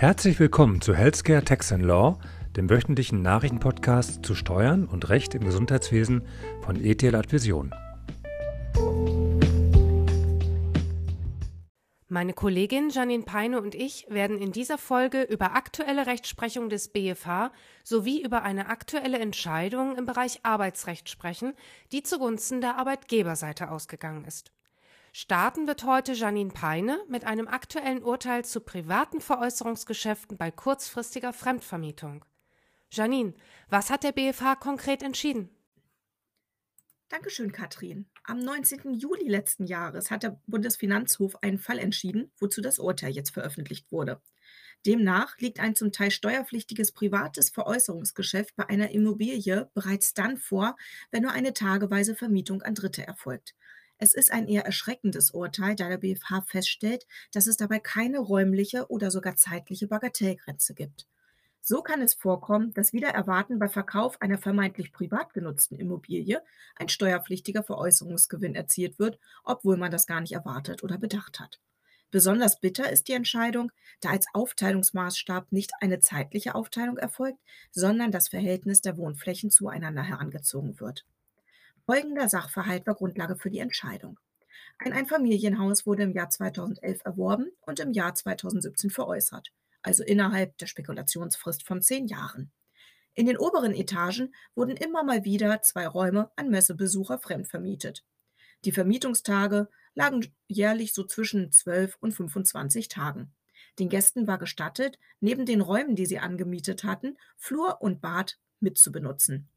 Herzlich willkommen zu Healthcare Tax and Law, dem wöchentlichen Nachrichtenpodcast zu Steuern und Recht im Gesundheitswesen von ETL Advision. Meine Kollegin Janine Peine und ich werden in dieser Folge über aktuelle Rechtsprechung des BFH sowie über eine aktuelle Entscheidung im Bereich Arbeitsrecht sprechen, die zugunsten der Arbeitgeberseite ausgegangen ist. Starten wird heute Janine Peine mit einem aktuellen Urteil zu privaten Veräußerungsgeschäften bei kurzfristiger Fremdvermietung. Janine, was hat der BFH konkret entschieden? Dankeschön, Katrin. Am 19. Juli letzten Jahres hat der Bundesfinanzhof einen Fall entschieden, wozu das Urteil jetzt veröffentlicht wurde. Demnach liegt ein zum Teil steuerpflichtiges privates Veräußerungsgeschäft bei einer Immobilie bereits dann vor, wenn nur eine tageweise Vermietung an Dritte erfolgt. Es ist ein eher erschreckendes Urteil, da der BfH feststellt, dass es dabei keine räumliche oder sogar zeitliche Bagatellgrenze gibt. So kann es vorkommen, dass wieder erwarten bei Verkauf einer vermeintlich privat genutzten Immobilie ein steuerpflichtiger Veräußerungsgewinn erzielt wird, obwohl man das gar nicht erwartet oder bedacht hat. Besonders bitter ist die Entscheidung, da als Aufteilungsmaßstab nicht eine zeitliche Aufteilung erfolgt, sondern das Verhältnis der Wohnflächen zueinander herangezogen wird. Folgender Sachverhalt war Grundlage für die Entscheidung. Ein Einfamilienhaus wurde im Jahr 2011 erworben und im Jahr 2017 veräußert, also innerhalb der Spekulationsfrist von zehn Jahren. In den oberen Etagen wurden immer mal wieder zwei Räume an Messebesucher fremdvermietet. Die Vermietungstage lagen jährlich so zwischen 12 und 25 Tagen. Den Gästen war gestattet, neben den Räumen, die sie angemietet hatten, Flur und Bad mitzubenutzen.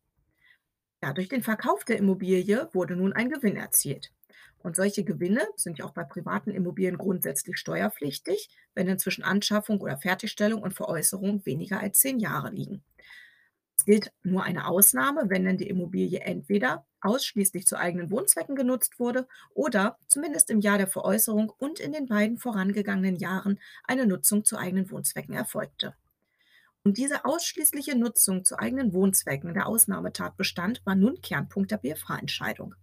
Ja, durch den Verkauf der Immobilie wurde nun ein Gewinn erzielt. Und solche Gewinne sind ja auch bei privaten Immobilien grundsätzlich steuerpflichtig, wenn denn zwischen Anschaffung oder Fertigstellung und Veräußerung weniger als zehn Jahre liegen. Es gilt nur eine Ausnahme, wenn denn die Immobilie entweder ausschließlich zu eigenen Wohnzwecken genutzt wurde oder zumindest im Jahr der Veräußerung und in den beiden vorangegangenen Jahren eine Nutzung zu eigenen Wohnzwecken erfolgte. Und diese ausschließliche Nutzung zu eigenen Wohnzwecken der Ausnahmetatbestand war nun Kernpunkt der BFH-Entscheidung.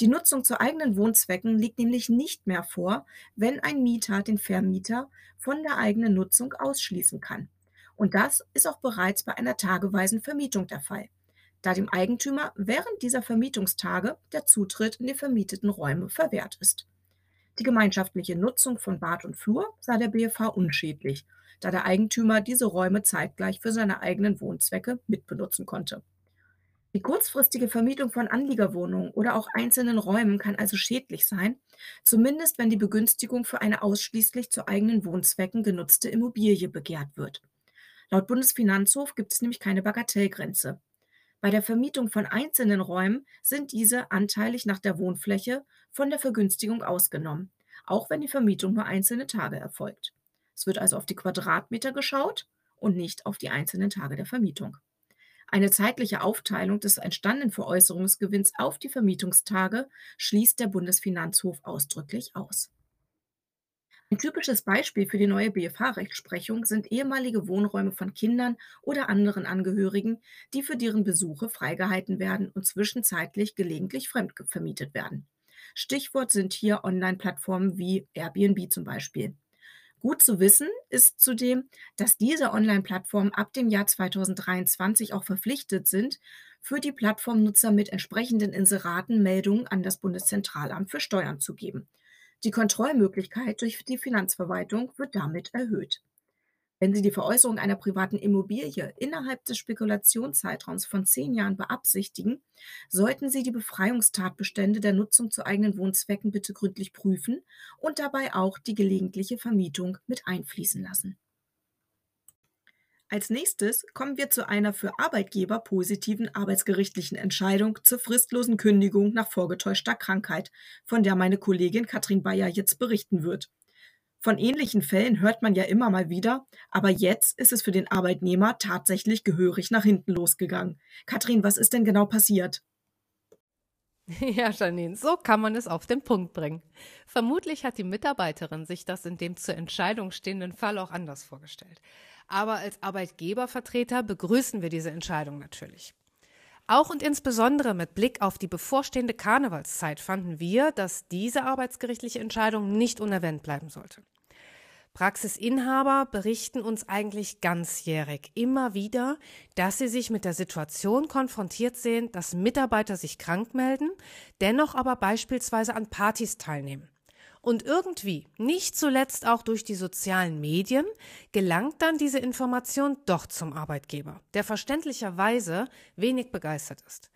Die Nutzung zu eigenen Wohnzwecken liegt nämlich nicht mehr vor, wenn ein Mieter den Vermieter von der eigenen Nutzung ausschließen kann. Und das ist auch bereits bei einer tageweisen Vermietung der Fall, da dem Eigentümer während dieser Vermietungstage der Zutritt in die vermieteten Räume verwehrt ist. Die gemeinschaftliche Nutzung von Bad und Flur sah der BFH unschädlich da der Eigentümer diese Räume zeitgleich für seine eigenen Wohnzwecke mitbenutzen konnte. Die kurzfristige Vermietung von Anliegerwohnungen oder auch einzelnen Räumen kann also schädlich sein, zumindest wenn die Begünstigung für eine ausschließlich zu eigenen Wohnzwecken genutzte Immobilie begehrt wird. Laut Bundesfinanzhof gibt es nämlich keine Bagatellgrenze. Bei der Vermietung von einzelnen Räumen sind diese anteilig nach der Wohnfläche von der Vergünstigung ausgenommen, auch wenn die Vermietung nur einzelne Tage erfolgt. Es wird also auf die Quadratmeter geschaut und nicht auf die einzelnen Tage der Vermietung. Eine zeitliche Aufteilung des entstandenen Veräußerungsgewinns auf die Vermietungstage schließt der Bundesfinanzhof ausdrücklich aus. Ein typisches Beispiel für die neue BFH-Rechtsprechung sind ehemalige Wohnräume von Kindern oder anderen Angehörigen, die für deren Besuche freigehalten werden und zwischenzeitlich gelegentlich fremdvermietet werden. Stichwort sind hier Online-Plattformen wie Airbnb zum Beispiel. Gut zu wissen ist zudem, dass diese Online-Plattformen ab dem Jahr 2023 auch verpflichtet sind, für die Plattformnutzer mit entsprechenden Inseraten Meldungen an das Bundeszentralamt für Steuern zu geben. Die Kontrollmöglichkeit durch die Finanzverwaltung wird damit erhöht. Wenn Sie die Veräußerung einer privaten Immobilie innerhalb des Spekulationszeitraums von zehn Jahren beabsichtigen, sollten Sie die Befreiungstatbestände der Nutzung zu eigenen Wohnzwecken bitte gründlich prüfen und dabei auch die gelegentliche Vermietung mit einfließen lassen. Als nächstes kommen wir zu einer für Arbeitgeber positiven arbeitsgerichtlichen Entscheidung zur fristlosen Kündigung nach vorgetäuschter Krankheit, von der meine Kollegin Katrin Bayer jetzt berichten wird. Von ähnlichen Fällen hört man ja immer mal wieder, aber jetzt ist es für den Arbeitnehmer tatsächlich gehörig nach hinten losgegangen. Katrin, was ist denn genau passiert? Ja, Janine, so kann man es auf den Punkt bringen. Vermutlich hat die Mitarbeiterin sich das in dem zur Entscheidung stehenden Fall auch anders vorgestellt. Aber als Arbeitgebervertreter begrüßen wir diese Entscheidung natürlich. Auch und insbesondere mit Blick auf die bevorstehende Karnevalszeit fanden wir, dass diese arbeitsgerichtliche Entscheidung nicht unerwähnt bleiben sollte. Praxisinhaber berichten uns eigentlich ganzjährig immer wieder, dass sie sich mit der Situation konfrontiert sehen, dass Mitarbeiter sich krank melden, dennoch aber beispielsweise an Partys teilnehmen. Und irgendwie, nicht zuletzt auch durch die sozialen Medien, gelangt dann diese Information doch zum Arbeitgeber, der verständlicherweise wenig begeistert ist.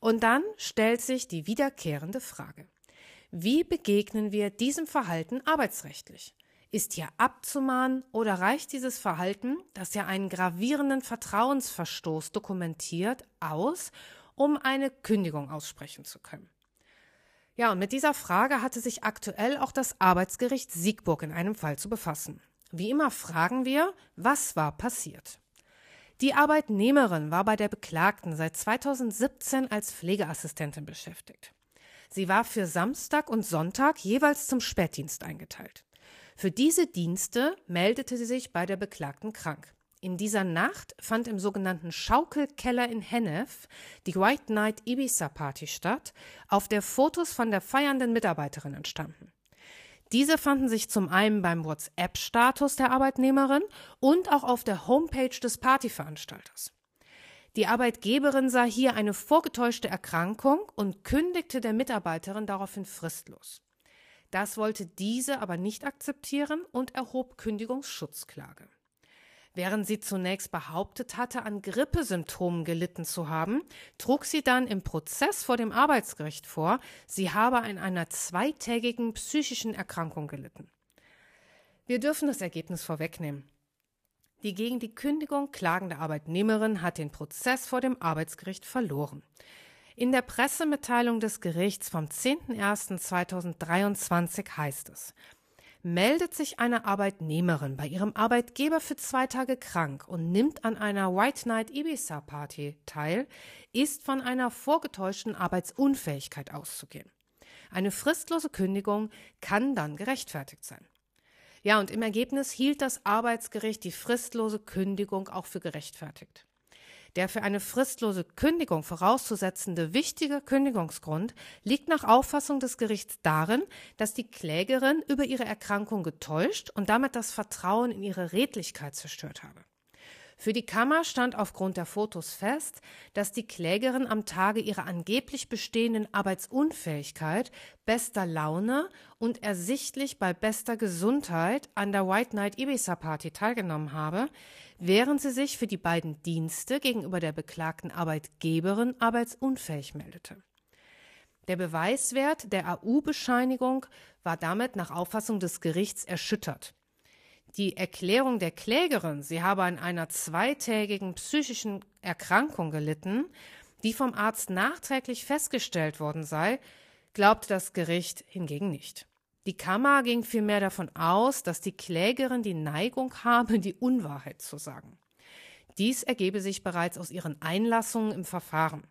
Und dann stellt sich die wiederkehrende Frage. Wie begegnen wir diesem Verhalten arbeitsrechtlich? Ist hier abzumahnen oder reicht dieses Verhalten, das ja einen gravierenden Vertrauensverstoß dokumentiert, aus, um eine Kündigung aussprechen zu können? Ja, und mit dieser Frage hatte sich aktuell auch das Arbeitsgericht Siegburg in einem Fall zu befassen. Wie immer fragen wir, was war passiert? Die Arbeitnehmerin war bei der Beklagten seit 2017 als Pflegeassistentin beschäftigt. Sie war für Samstag und Sonntag jeweils zum Spätdienst eingeteilt. Für diese Dienste meldete sie sich bei der Beklagten krank. In dieser Nacht fand im sogenannten Schaukelkeller in Hennef die White Night Ibiza Party statt, auf der Fotos von der feiernden Mitarbeiterin entstanden. Diese fanden sich zum einen beim WhatsApp-Status der Arbeitnehmerin und auch auf der Homepage des Partyveranstalters. Die Arbeitgeberin sah hier eine vorgetäuschte Erkrankung und kündigte der Mitarbeiterin daraufhin fristlos. Das wollte diese aber nicht akzeptieren und erhob Kündigungsschutzklage. Während sie zunächst behauptet hatte, an Grippesymptomen gelitten zu haben, trug sie dann im Prozess vor dem Arbeitsgericht vor, sie habe an einer zweitägigen psychischen Erkrankung gelitten. Wir dürfen das Ergebnis vorwegnehmen. Die gegen die Kündigung klagende Arbeitnehmerin hat den Prozess vor dem Arbeitsgericht verloren. In der Pressemitteilung des Gerichts vom 10.01.2023 heißt es, meldet sich eine Arbeitnehmerin bei ihrem Arbeitgeber für zwei Tage krank und nimmt an einer White Night Ibiza Party teil, ist von einer vorgetäuschten Arbeitsunfähigkeit auszugehen. Eine fristlose Kündigung kann dann gerechtfertigt sein. Ja, und im Ergebnis hielt das Arbeitsgericht die fristlose Kündigung auch für gerechtfertigt. Der für eine fristlose Kündigung vorauszusetzende wichtige Kündigungsgrund liegt nach Auffassung des Gerichts darin, dass die Klägerin über ihre Erkrankung getäuscht und damit das Vertrauen in ihre Redlichkeit zerstört habe. Für die Kammer stand aufgrund der Fotos fest, dass die Klägerin am Tage ihrer angeblich bestehenden Arbeitsunfähigkeit, bester Laune und ersichtlich bei bester Gesundheit an der White Night Ibiza Party teilgenommen habe, während sie sich für die beiden Dienste gegenüber der beklagten Arbeitgeberin arbeitsunfähig meldete. Der Beweiswert der AU-Bescheinigung war damit nach Auffassung des Gerichts erschüttert. Die Erklärung der Klägerin, sie habe an einer zweitägigen psychischen Erkrankung gelitten, die vom Arzt nachträglich festgestellt worden sei, glaubte das Gericht hingegen nicht. Die Kammer ging vielmehr davon aus, dass die Klägerin die Neigung habe, die Unwahrheit zu sagen. Dies ergebe sich bereits aus ihren Einlassungen im Verfahren.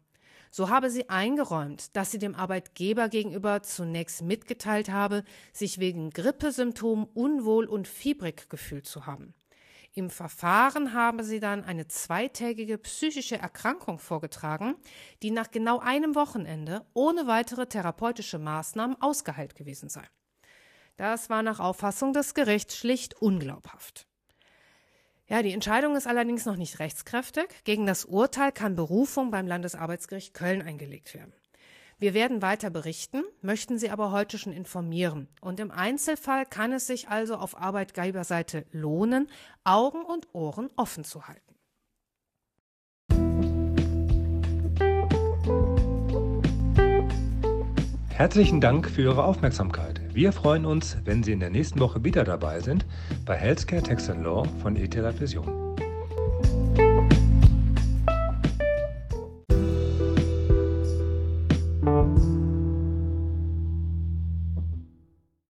So habe sie eingeräumt, dass sie dem Arbeitgeber gegenüber zunächst mitgeteilt habe, sich wegen Grippesymptomen unwohl und fiebrig gefühlt zu haben. Im Verfahren habe sie dann eine zweitägige psychische Erkrankung vorgetragen, die nach genau einem Wochenende ohne weitere therapeutische Maßnahmen ausgeheilt gewesen sei. Das war nach Auffassung des Gerichts schlicht unglaubhaft. Ja, die Entscheidung ist allerdings noch nicht rechtskräftig. Gegen das Urteil kann Berufung beim Landesarbeitsgericht Köln eingelegt werden. Wir werden weiter berichten, möchten Sie aber heute schon informieren. Und im Einzelfall kann es sich also auf Arbeitgeberseite lohnen, Augen und Ohren offen zu halten. Herzlichen Dank für Ihre Aufmerksamkeit. Wir freuen uns, wenn Sie in der nächsten Woche wieder dabei sind bei Healthcare Tax Law von ETH Vision.